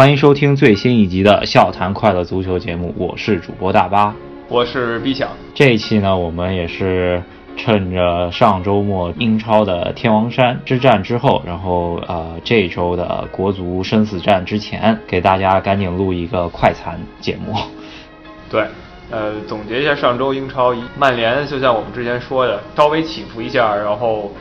欢迎收听最新一集的《笑谈快乐足球》节目，我是主播大巴，我是 B 想。这一期呢，我们也是趁着上周末英超的天王山之战之后，然后呃这周的国足生死战之前，给大家赶紧录一个快餐节目。对，呃，总结一下上周英超，曼联就像我们之前说的，稍微起伏一下，然后。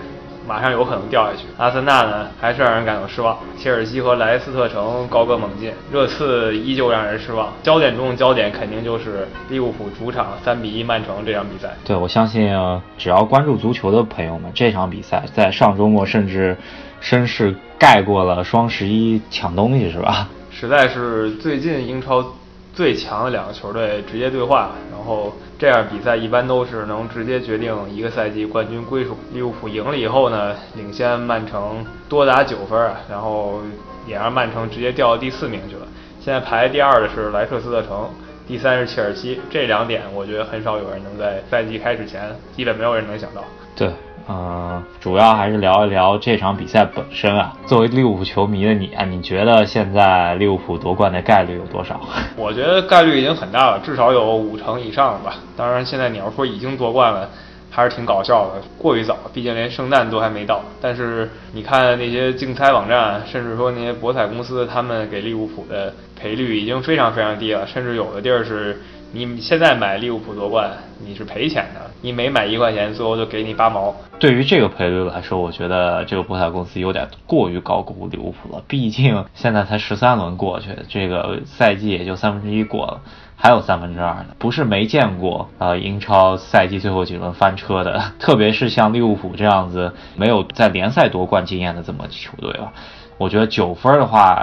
马上有可能掉下去。阿森纳呢，还是让人感到失望。切尔西和莱斯特城高歌猛进，热刺依旧让人失望。焦点中的焦点肯定就是利物浦主场三比一曼城这场比赛。对，我相信只要关注足球的朋友们，这场比赛在上周末甚至声势盖过了双十一抢东西，是吧？实在是最近英超。最强的两个球队直接对话，然后这样比赛一般都是能直接决定一个赛季冠军归属。利物浦赢了以后呢，领先曼城多达九分，然后也让曼城直接掉到第四名去了。现在排第二的是莱克斯特城，第三是切尔西。这两点我觉得很少有人能在赛季开始前，基本没有人能想到。对。嗯，主要还是聊一聊这场比赛本身啊。作为利物浦球迷的你啊，你觉得现在利物浦夺冠的概率有多少？我觉得概率已经很大了，至少有五成以上了吧。当然，现在你要说已经夺冠了，还是挺搞笑的，过于早，毕竟连圣诞都还没到。但是你看那些竞猜网站，甚至说那些博彩公司，他们给利物浦的赔率已经非常非常低了，甚至有的地儿是。你现在买利物浦夺冠，你是赔钱的。你每买一块钱，最后就给你八毛。对于这个赔率来说，我觉得这个博彩公司有点过于高估利物浦了。毕竟现在才十三轮过去，这个赛季也就三分之一过了，还有三分之二呢。不是没见过啊，英超赛季最后几轮翻车的，特别是像利物浦这样子没有在联赛夺冠经验的这么球队吧。我觉得九分的话，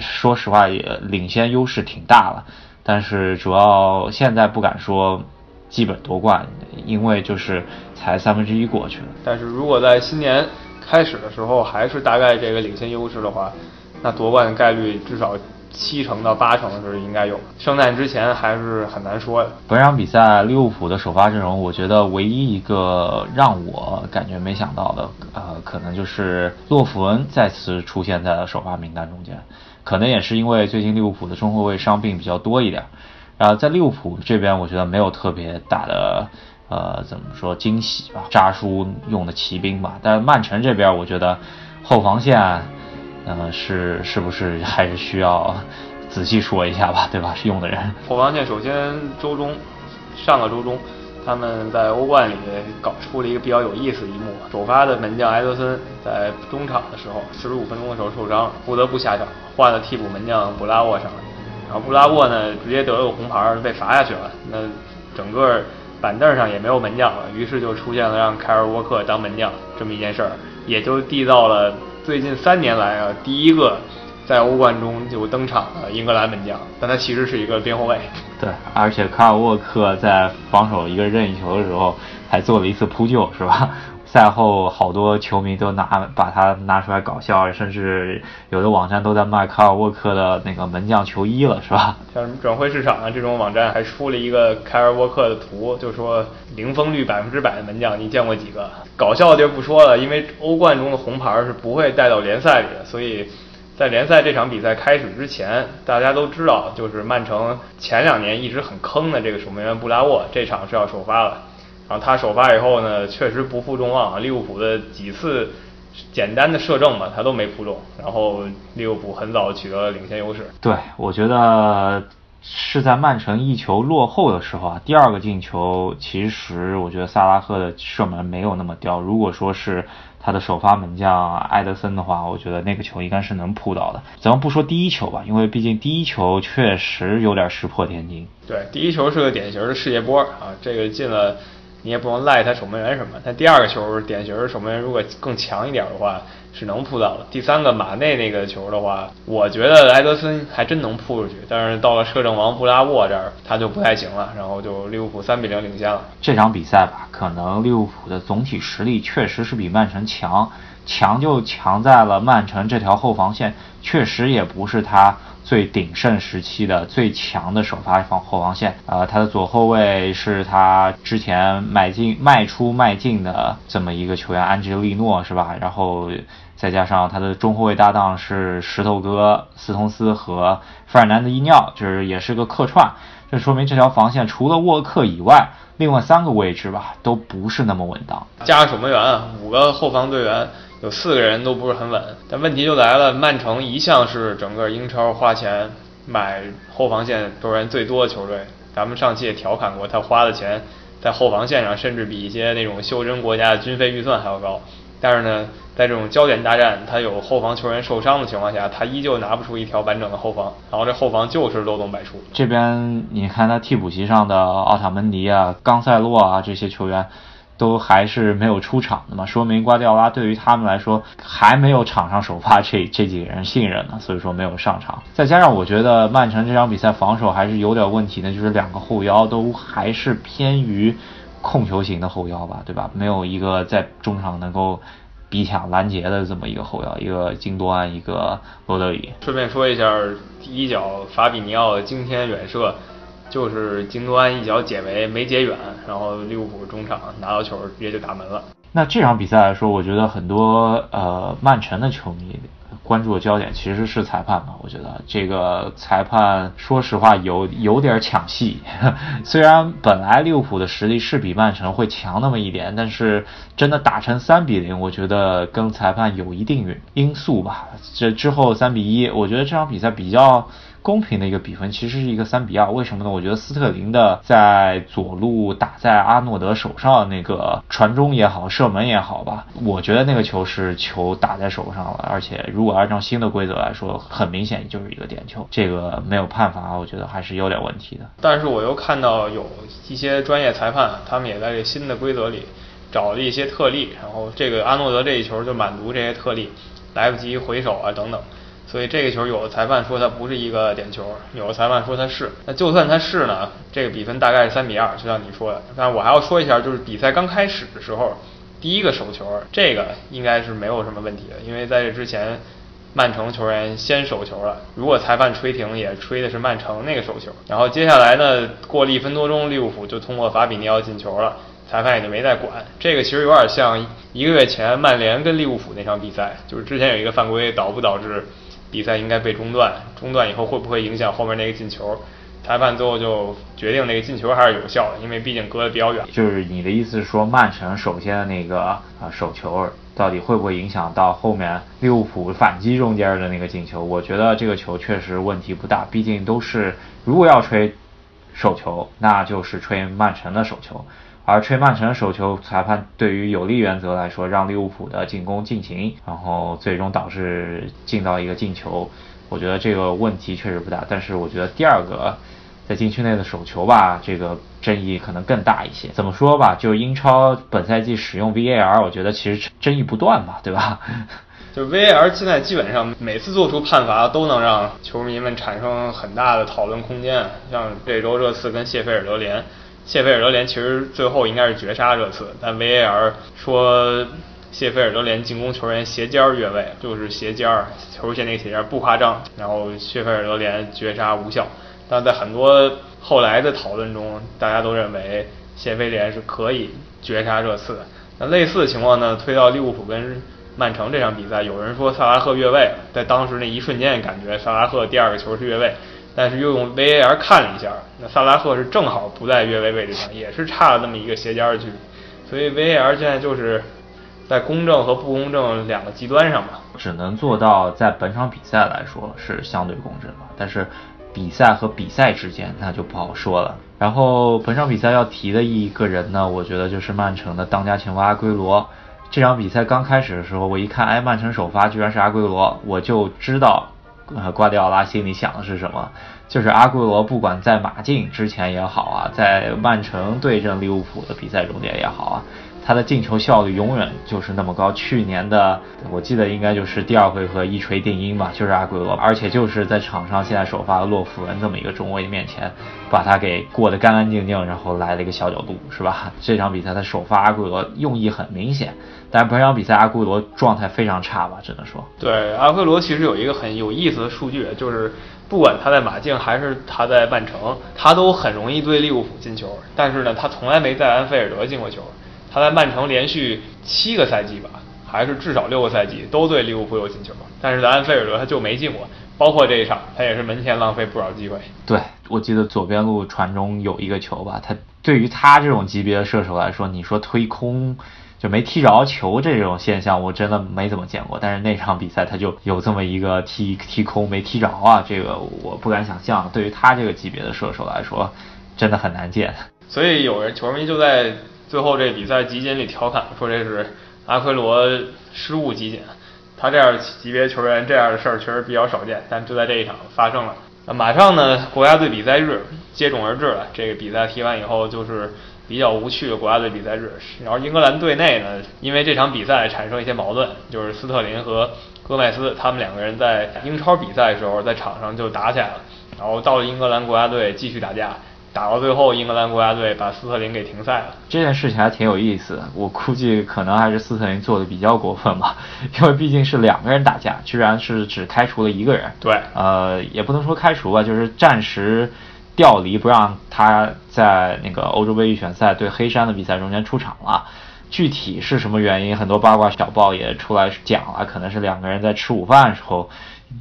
说实话也领先优势挺大了。但是主要现在不敢说基本夺冠，因为就是才三分之一过去了。但是如果在新年开始的时候还是大概这个领先优势的话，那夺冠的概率至少七成到八成是应该有。圣诞之前还是很难说的。本场比赛利物浦的首发阵容，我觉得唯一一个让我感觉没想到的，呃，可能就是洛夫恩再次出现在了首发名单中间。可能也是因为最近利物浦的中后卫伤病比较多一点，然后在利物浦这边，我觉得没有特别大的呃怎么说惊喜吧，扎叔用的骑兵吧。但曼城这边，我觉得后防线，呃是是不是还是需要仔细说一下吧，对吧？是用的人。后防线首先周中，上个周中。他们在欧冠里搞出了一个比较有意思一幕，首发的门将埃德森在中场的时候，四十五分钟的时候受伤，不得不下场，换了替补门将布拉沃上来，然后布拉沃呢直接得了个红牌，被罚下去了。那整个板凳上也没有门将了，于是就出现了让凯尔沃克当门将这么一件事儿，也就缔造了最近三年来啊第一个。在欧冠中就登场了英格兰门将，但他其实是一个边后卫。对，而且卡尔沃克在防守一个任意球的时候，还做了一次扑救，是吧？赛后好多球迷都拿把他拿出来搞笑，甚至有的网站都在卖卡尔沃克的那个门将球衣了，是吧？像什么转会市场啊这种网站还出了一个凯尔沃克的图，就说零封率百分之百的门将，你见过几个？搞笑的就不说了，因为欧冠中的红牌是不会带到联赛里的，所以。在联赛这场比赛开始之前，大家都知道，就是曼城前两年一直很坑的这个守门员布拉沃，这场是要首发了。然后他首发以后呢，确实不负众望啊，利物浦的几次简单的射正吧，他都没扑中。然后利物浦很早取得了领先优势。对，我觉得是在曼城一球落后的时候啊，第二个进球，其实我觉得萨拉赫的射门没有那么刁。如果说是他的首发门将埃德森的话，我觉得那个球应该是能扑到的。咱们不说第一球吧，因为毕竟第一球确实有点石破天惊。对，第一球是个典型的世界波啊，这个进了，你也不能赖他守门员什么。他第二个球典型守门员如果更强一点的话。是能扑到的。第三个马内那个球的话，我觉得埃德森还真能扑出去，但是到了摄政王布拉沃这儿，他就不太行了，然后就利物浦三比零领先了。这场比赛吧，可能利物浦的总体实力确实是比曼城强，强就强在了曼城这条后防线确实也不是他。最鼎盛时期的最强的首发防后防线，呃，他的左后卫是他之前迈进卖出迈进的这么一个球员安吉利诺是吧？然后再加上他的中后卫搭档是石头哥斯通斯和费尔南德伊尼奥，就是也是个客串，这说明这条防线除了沃克以外，另外三个位置吧都不是那么稳当。加上守门员，五个后防队员有四个人都不是很稳，但问题就来了，曼城一向是整个英超花钱买后防线球员最多的球队，咱们上期也调侃过，他花的钱在后防线上甚至比一些那种袖珍国家的军费预算还要高。但是呢，在这种焦点大战，他有后防球员受伤的情况下，他依旧拿不出一条完整的后防，然后这后防就是漏洞百出。这边你看他替补席上的奥塔门迪啊、冈塞洛啊这些球员，都还是没有出场的嘛，说明瓜迪奥拉对于他们来说还没有场上首发 这这几个人信任呢，所以说没有上场。再加上我觉得曼城这场比赛防守还是有点问题的，就是两个后腰都还是偏于。控球型的后腰吧，对吧？没有一个在中场能够逼抢拦截的这么一个后腰，一个金多安，一个罗德里。顺便说一下，第一脚法比尼奥的惊天远射，就是金多安一脚解围没解远，然后利物浦中场拿到球直接就打门了。那这场比赛来说，我觉得很多呃曼城的球迷。关注的焦点其实是裁判吧，我觉得这个裁判说实话有有点抢戏。虽然本来利物浦的实力是比曼城会强那么一点，但是真的打成三比零，我觉得跟裁判有一定因素吧。这之后三比一，我觉得这场比赛比较。公平的一个比分，其实是一个三比二。为什么呢？我觉得斯特林的在左路打在阿诺德手上那个传中也好，射门也好吧，我觉得那个球是球打在手上了。而且如果按照新的规则来说，很明显就是一个点球，这个没有判罚，我觉得还是有点问题的。但是我又看到有一些专业裁判，他们也在这新的规则里找了一些特例，然后这个阿诺德这一球就满足这些特例，来不及回手啊等等。所以这个球有的裁判说它不是一个点球，有的裁判说它是。那就算它是呢，这个比分大概是三比二，就像你说的。但我还要说一下，就是比赛刚开始的时候，第一个手球，这个应该是没有什么问题的，因为在这之前，曼城球员先手球了。如果裁判吹停，也吹的是曼城那个手球。然后接下来呢，过了一分多钟，利物浦就通过法比尼奥进球了，裁判也就没再管。这个其实有点像一个月前曼联跟利物浦那场比赛，就是之前有一个犯规，导不导致？比赛应该被中断，中断以后会不会影响后面那个进球？裁判最后就决定那个进球还是有效的，因为毕竟隔得比较远。就是你的意思是说，曼城首先的那个啊手球到底会不会影响到后面利物浦反击中间的那个进球？我觉得这个球确实问题不大，毕竟都是如果要吹手球，那就是吹曼城的手球。而吹曼城手球，裁判对于有利原则来说，让利物浦的进攻进行，然后最终导致进到一个进球，我觉得这个问题确实不大。但是我觉得第二个在禁区内的手球吧，这个争议可能更大一些。怎么说吧，就英超本赛季使用 VAR，我觉得其实争议不断嘛，对吧？就 VAR 现在基本上每次做出判罚都能让球迷们产生很大的讨论空间，像这周热刺跟谢菲尔德联。谢菲尔德联其实最后应该是绝杀热刺，但 VAR 说谢菲尔德联进攻球员鞋尖越位，就是鞋尖儿球鞋那个鞋尖不夸张，然后谢菲尔德联绝杀无效。但在很多后来的讨论中，大家都认为谢菲联是可以绝杀热刺的。那类似的情况呢，推到利物浦跟曼城这场比赛，有人说萨拉赫越位，在当时那一瞬间感觉萨拉赫第二个球是越位。但是又用 VAR 看了一下，那萨拉赫是正好不在越位位置上，也是差了那么一个斜尖儿距离，所以 VAR 现在就是在公正和不公正两个极端上吧。只能做到在本场比赛来说是相对公正吧，但是比赛和比赛之间那就不好说了。然后本场比赛要提的一个人呢，我觉得就是曼城的当家前锋阿圭罗。这场比赛刚开始的时候，我一看，哎，曼城首发居然是阿圭罗，我就知道。瓜迪奥拉心里想的是什么？就是阿圭罗不管在马竞之前也好啊，在曼城对阵利物浦的比赛中间也好啊。他的进球效率永远就是那么高。去年的我记得应该就是第二回合一锤定音吧，就是阿圭罗，而且就是在场上现在首发的洛夫人这么一个中卫面前，把他给过得干干净净，然后来了一个小角度，是吧？这场比赛他首发阿圭罗用意很明显，但是本场比赛阿圭罗状态非常差吧，只能说。对，阿圭罗其实有一个很有意思的数据，就是不管他在马竞还是他在曼城，他都很容易对利物浦进球，但是呢，他从来没在安菲尔德进过球。他在曼城连续七个赛季吧，还是至少六个赛季都对利物浦有进球，但是在安菲尔德他就没进过，包括这一场，他也是门前浪费不少机会。对，我记得左边路传中有一个球吧，他对于他这种级别的射手来说，你说推空。就没踢着球这种现象，我真的没怎么见过。但是那场比赛他就有这么一个踢踢空没踢着啊，这个我不敢想象。对于他这个级别的射手来说，真的很难见。所以有人球迷就在最后这比赛集锦里调侃说这是阿奎罗失误集锦。他这样级别球员这样的事儿确实比较少见，但就在这一场发生了。那马上呢，国家队比赛日接踵而至了。这个比赛踢完以后就是。比较无趣的国家队比赛日，然后英格兰队内呢，因为这场比赛产生一些矛盾，就是斯特林和戈麦斯他们两个人在英超比赛的时候在场上就打起来了，然后到了英格兰国家队继续打架，打到最后英格兰国家队把斯特林给停赛了。这件事情还挺有意思，我估计可能还是斯特林做的比较过分吧，因为毕竟是两个人打架，居然是只开除了一个人。对，呃，也不能说开除吧，就是暂时。调离不让他在那个欧洲杯预选赛对黑山的比赛中间出场了，具体是什么原因？很多八卦小报也出来讲了，可能是两个人在吃午饭的时候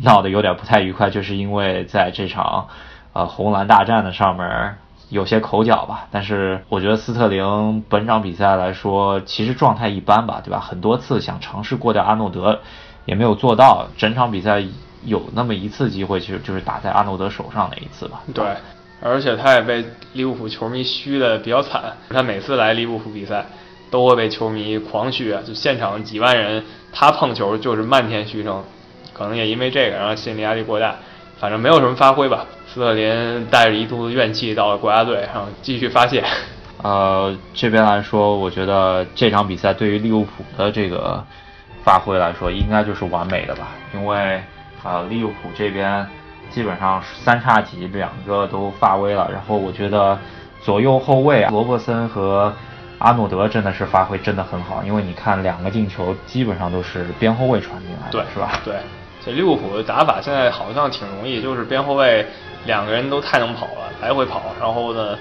闹得有点不太愉快，就是因为在这场呃红蓝大战的上面有些口角吧。但是我觉得斯特林本场比赛来说，其实状态一般吧，对吧？很多次想尝试过掉阿诺德，也没有做到。整场比赛有那么一次机会，其实就是打在阿诺德手上那一次吧。对。而且他也被利物浦球迷嘘的比较惨，他每次来利物浦比赛，都会被球迷狂嘘，就现场几万人，他碰球就是漫天嘘声，可能也因为这个，然后心理压力过大，反正没有什么发挥吧。斯特林带着一肚子怨气到了国家队，然后继续发泄。呃，这边来说，我觉得这场比赛对于利物浦的这个发挥来说，应该就是完美的吧，因为呃，利物浦这边。基本上三叉戟两个都发威了，然后我觉得左右后卫罗伯森和阿诺德真的是发挥真的很好，因为你看两个进球基本上都是边后卫传进来的，是吧？对，这利物浦的打法现在好像挺容易，就是边后卫两个人都太能跑了，来回跑，然后呢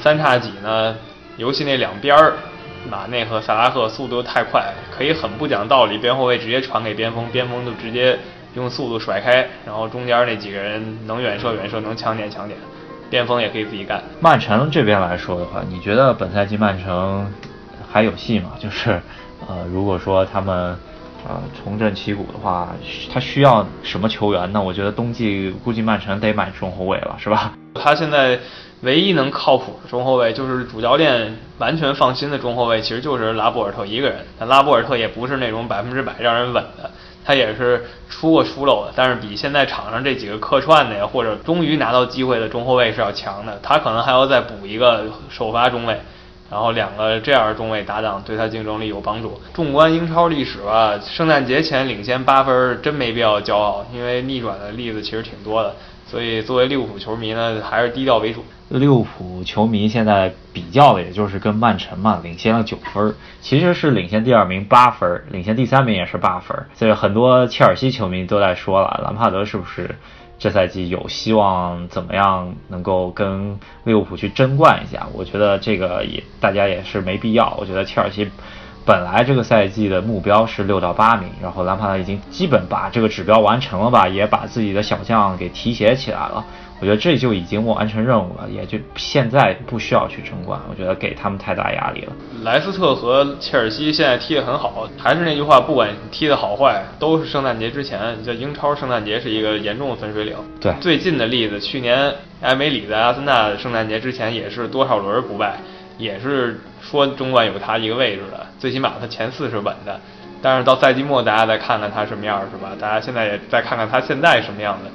三叉戟呢，尤其那两边儿马内和萨拉赫速度太快，可以很不讲道理，边后卫直接传给边锋，边锋就直接。用速度甩开，然后中间那几个人能远射远射，能抢点抢点，边锋也可以自己干。曼城这边来说的话，你觉得本赛季曼城还有戏吗？就是，呃，如果说他们呃重振旗鼓的话，他需要什么球员呢？我觉得冬季估计曼城得买中后卫了，是吧？他现在唯一能靠谱的中后卫，就是主教练完全放心的中后卫，其实就是拉波尔特一个人。但拉波尔特也不是那种百分之百让人稳的。他也是出过疏漏的，但是比现在场上这几个客串的呀，或者终于拿到机会的中后卫是要强的。他可能还要再补一个首发中卫，然后两个这样的中卫搭档对他竞争力有帮助。纵观英超历史吧，圣诞节前领先八分真没必要骄傲，因为逆转的例子其实挺多的。所以，作为利物浦球迷呢，还是低调为主。利物浦球迷现在比较的，也就是跟曼城嘛，领先了九分，其实是领先第二名八分，领先第三名也是八分。所以很多切尔西球迷都在说了，兰帕德是不是这赛季有希望怎么样能够跟利物浦去争冠一下？我觉得这个也大家也是没必要。我觉得切尔西。本来这个赛季的目标是六到八名，然后兰帕德已经基本把这个指标完成了吧，也把自己的小将给提携起来了。我觉得这就已经完成任务了，也就现在不需要去争冠。我觉得给他们太大压力了。莱斯特和切尔西现在踢得很好，还是那句话，不管踢得好坏，都是圣诞节之前。在英超，圣诞节是一个严重的分水岭。对，最近的例子，去年埃梅里在阿森纳圣诞节之前也是多少轮不败。也是说中冠有他一个位置的，最起码他前四是稳的。但是到赛季末，大家再看看他什么样，是吧？大家现在也再看看他现在什么样的。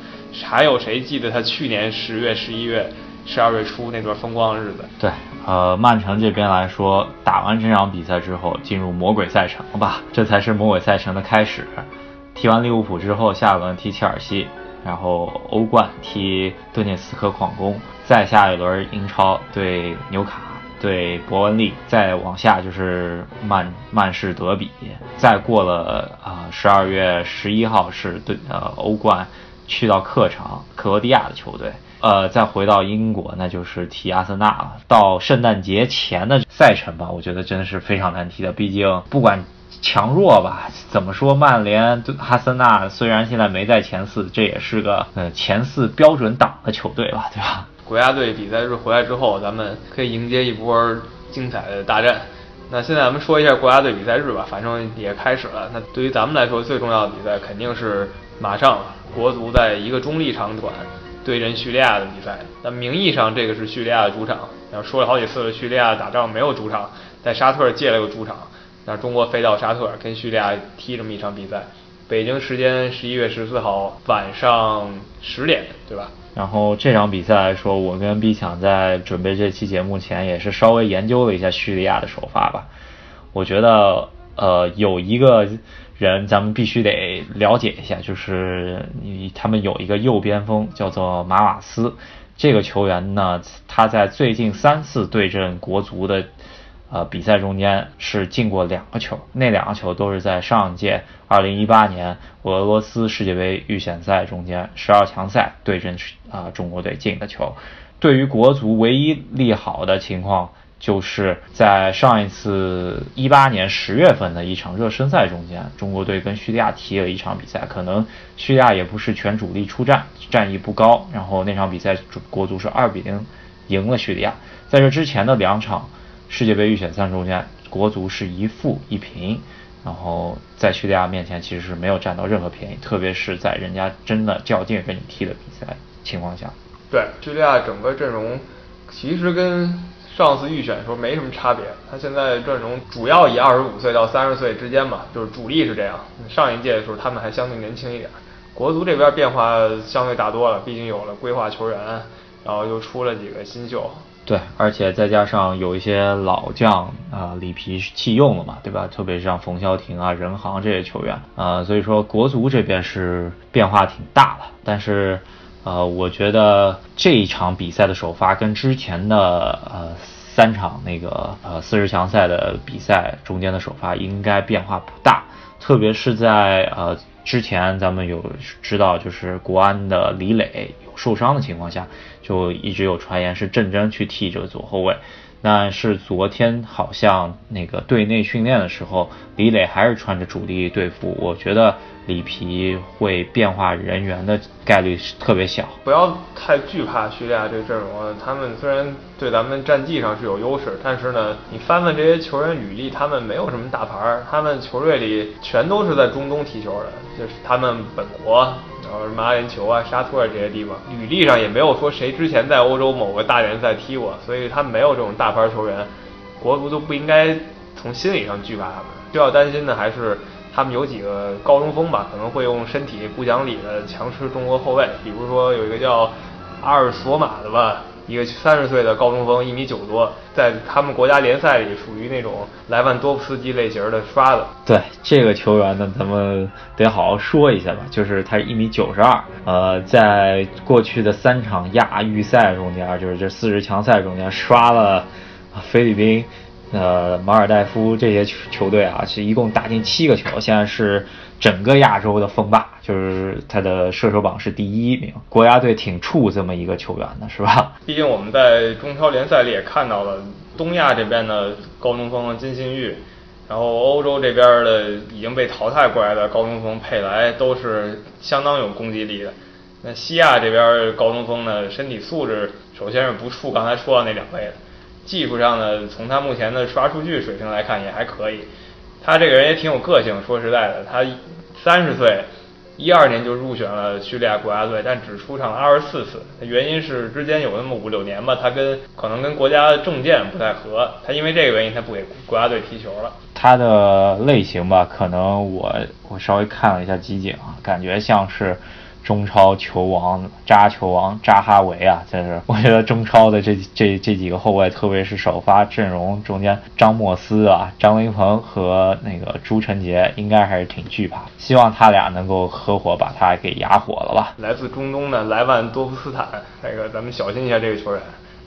还有谁记得他去年十月、十一月、十二月初那段风光的日子？对，呃，曼城这边来说，打完这场比赛之后，进入魔鬼赛程吧，这才是魔鬼赛程的开始。踢完利物浦之后，下一轮踢切尔西，然后欧冠踢顿涅茨克矿工，再下一轮英超对纽卡。对伯恩利，再往下就是曼曼市德比，再过了啊十二月十一号是对呃欧冠，去到客场克罗地亚的球队，呃再回到英国那就是踢阿森纳了。到圣诞节前的赛程吧，我觉得真的是非常难踢的，毕竟不管。强弱吧，怎么说？曼联、阿森纳虽然现在没在前四，这也是个呃前四标准档的球队吧，对吧？国家队比赛日回来之后，咱们可以迎接一波精彩的大战。那现在咱们说一下国家队比赛日吧，反正也开始了。那对于咱们来说，最重要的比赛肯定是马上国足在一个中立场馆对阵叙利亚的比赛。那名义上这个是叙利亚的主场，然后说了好几次叙利亚打仗没有主场，在沙特借了个主场。那中国飞到沙特跟叙利亚踢这么一场比赛，北京时间十一月十四号晚上十点，对吧？然后这场比赛来说，我跟毕强在准备这期节目前也是稍微研究了一下叙利亚的首发吧。我觉得，呃，有一个人咱们必须得了解一下，就是你他们有一个右边锋叫做马瓦斯，这个球员呢，他在最近三次对阵国足的。呃，比赛中间是进过两个球，那两个球都是在上一届二零一八年俄罗斯世界杯预选赛中间十二强赛对阵啊中国队进的球。对于国足唯一利好的情况，就是在上一次一八年十月份的一场热身赛中间，中国队跟叙利亚踢了一场比赛，可能叙利亚也不是全主力出战，战役不高，然后那场比赛国足是二比零赢了叙利亚。在这之前的两场。世界杯预选赛中间，国足是一负一平，然后在叙利亚面前其实是没有占到任何便宜，特别是在人家真的较劲跟你踢的比赛情况下。对，叙利亚整个阵容其实跟上次预选时候没什么差别，他现在阵容主要以二十五岁到三十岁之间嘛，就是主力是这样。上一届的时候他们还相对年轻一点，国足这边变化相对大多了，毕竟有了规划球员，然后又出了几个新秀。对，而且再加上有一些老将啊，里皮弃用了嘛，对吧？特别是像冯潇霆啊、任航这些球员啊，所以说国足这边是变化挺大的。但是，呃，我觉得这一场比赛的首发跟之前的呃三场那个呃四十强赛的比赛中间的首发应该变化不大，特别是在呃。之前咱们有知道，就是国安的李磊有受伤的情况下，就一直有传言是郑铮去替这个左后卫。但是昨天好像那个队内训练的时候，李磊还是穿着主力队服。我觉得。里皮会变化人员的概率是特别小，不要太惧怕叙利亚这阵容。他们虽然对咱们战绩上是有优势，但是呢，你翻翻这些球员履历，他们没有什么大牌儿，他们球队里全都是在中东踢球的，就是他们本国，然后什么阿联酋啊、沙特这些地方，履历上也没有说谁之前在欧洲某个大联赛踢过，所以他们没有这种大牌球员，国足都不应该从心理上惧怕他们，需要担心的还是。他们有几个高中锋吧，可能会用身体不讲理的强吃中国后卫，比如说有一个叫阿尔索马的吧，一个三十岁的高中锋，一米九多，在他们国家联赛里属于那种莱万多夫斯基类型的刷子。对这个球员呢，咱们得好好说一下吧，就是他一米九十二，呃，在过去的三场亚预赛中间，就是这四十强赛中间刷了菲律宾。呃，马尔代夫这些球球队啊，是一共打进七个球，现在是整个亚洲的锋霸，就是他的射手榜是第一名。国家队挺怵这么一个球员的，是吧？毕竟我们在中超联赛里也看到了，东亚这边的高中锋金信玉，然后欧洲这边的已经被淘汰过来的高中锋佩莱，都是相当有攻击力的。那西亚这边高中锋呢，身体素质首先是不怵刚才说的那两位的。技术上呢，从他目前的刷数据水平来看也还可以。他这个人也挺有个性，说实在的，他三十岁，一二年就入选了叙利亚国家队，但只出场了二十四次。原因是之间有那么五六年吧，他跟可能跟国家政见不太合，他因为这个原因他不给国家队踢球了。他的类型吧，可能我我稍微看了一下集锦啊，感觉像是。中超球王扎球王扎哈维啊，就是 我觉得中超的这这这几个后卫，特别是首发阵容中间，张莫斯啊、张琳芃和那个朱晨杰，应该还是挺惧怕。希望他俩能够合伙把他给压火了吧。来自中东的莱万多夫斯坦，那个咱们小心一下这个球员，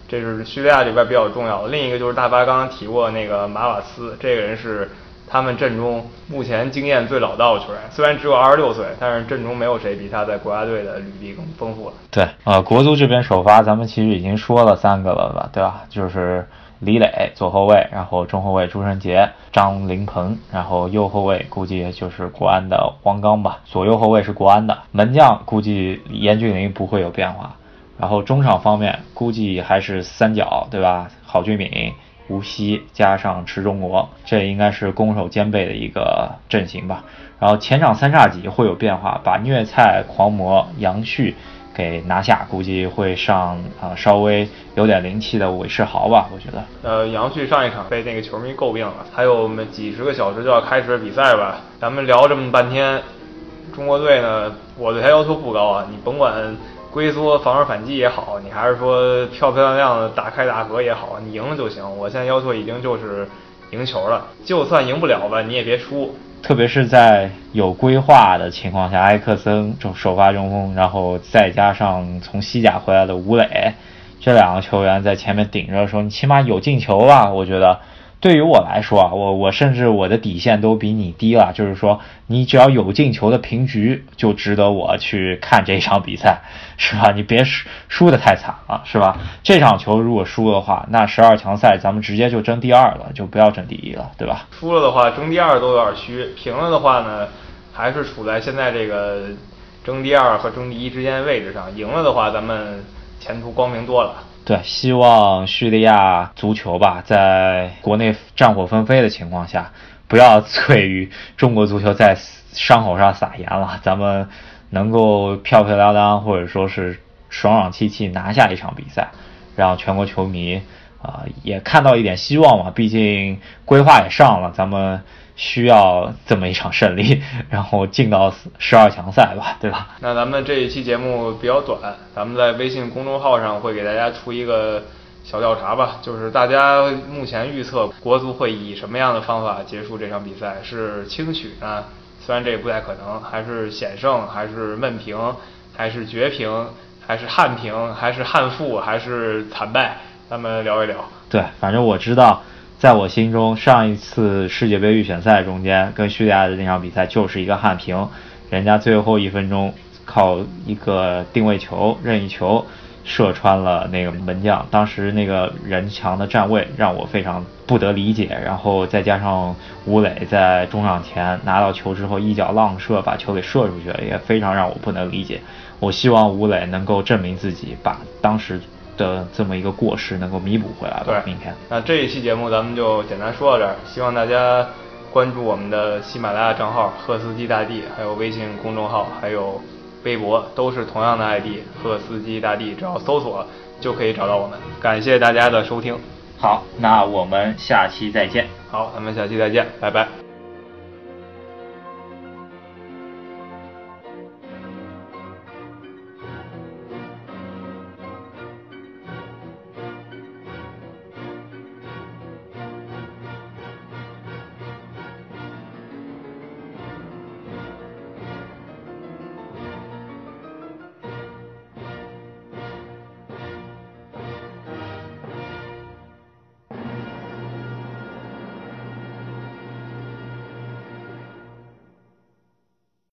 这是叙利亚这边比较重要的。另一个就是大巴刚刚提过那个马瓦斯，这个人是。他们阵中目前经验最老道的球员，虽然只有二十六岁，但是阵中没有谁比他在国家队的履历更丰富了。对，呃，国足这边首发，咱们其实已经说了三个了吧，对吧？就是李磊左后卫，然后中后卫朱晨杰、张琳芃，然后右后卫估计就是国安的黄刚吧，左右后卫是国安的门将，估计严俊凌不会有变化。然后中场方面估计还是三角，对吧？郝俊敏、无锡加上池中国，这应该是攻守兼备的一个阵型吧。然后前场三叉戟会有变化，把虐菜狂魔杨旭给拿下，估计会上啊稍微有点灵气的韦世豪吧，我觉得。呃，杨旭上一场被那个球迷诟病了，还有我们几十个小时就要开始比赛吧，咱们聊这么半天，中国队呢，我对他要求不高啊，你甭管龟缩防守反击也好，你还是说漂漂亮亮的大开大合也好，你赢了就行。我现在要求已经就是赢球了，就算赢不了吧，你也别输。特别是在有规划的情况下，埃克森就首发中锋，然后再加上从西甲回来的吴磊，这两个球员在前面顶着的时候，你起码有进球吧？我觉得。对于我来说啊，我我甚至我的底线都比你低了，就是说你只要有进球的平局，就值得我去看这场比赛，是吧？你别输输的太惨了，是吧？这场球如果输的话，那十二强赛咱们直接就争第二了，就不要争第一了，对吧？输了的话，争第二都有点虚；平了的话呢，还是处在现在这个争第二和争第一之间的位置上；赢了的话，咱们前途光明多了。对，希望叙利亚足球吧，在国内战火纷飞的情况下，不要醉于中国足球在伤口上撒盐了。咱们能够漂漂亮亮，或者说是爽爽气气拿下一场比赛，让全国球迷啊也看到一点希望嘛。毕竟规划也上了，咱们。需要这么一场胜利，然后进到十二强赛吧，对吧？那咱们这一期节目比较短，咱们在微信公众号上会给大家出一个小调查吧，就是大家目前预测国足会以什么样的方法结束这场比赛？是轻取呢？虽然这也不太可能，还是险胜，还是闷平，还是绝平，还是悍平，还是憾负，还是惨败？咱们聊一聊。对，反正我知道。在我心中，上一次世界杯预选赛中间跟叙利亚的那场比赛就是一个悍平，人家最后一分钟靠一个定位球、任意球射穿了那个门将，当时那个人墙的站位让我非常不得理解。然后再加上吴磊在中场前拿到球之后一脚浪射把球给射出去了，也非常让我不能理解。我希望吴磊能够证明自己，把当时。的这么一个过失能够弥补回来吧。明天，那这一期节目咱们就简单说到这儿，希望大家关注我们的喜马拉雅账号“赫斯基大帝”，还有微信公众号，还有微博，都是同样的 ID“ 赫斯基大帝”，只要搜索就可以找到我们。感谢大家的收听，好，那我们下期再见。好，咱们下期再见，拜拜。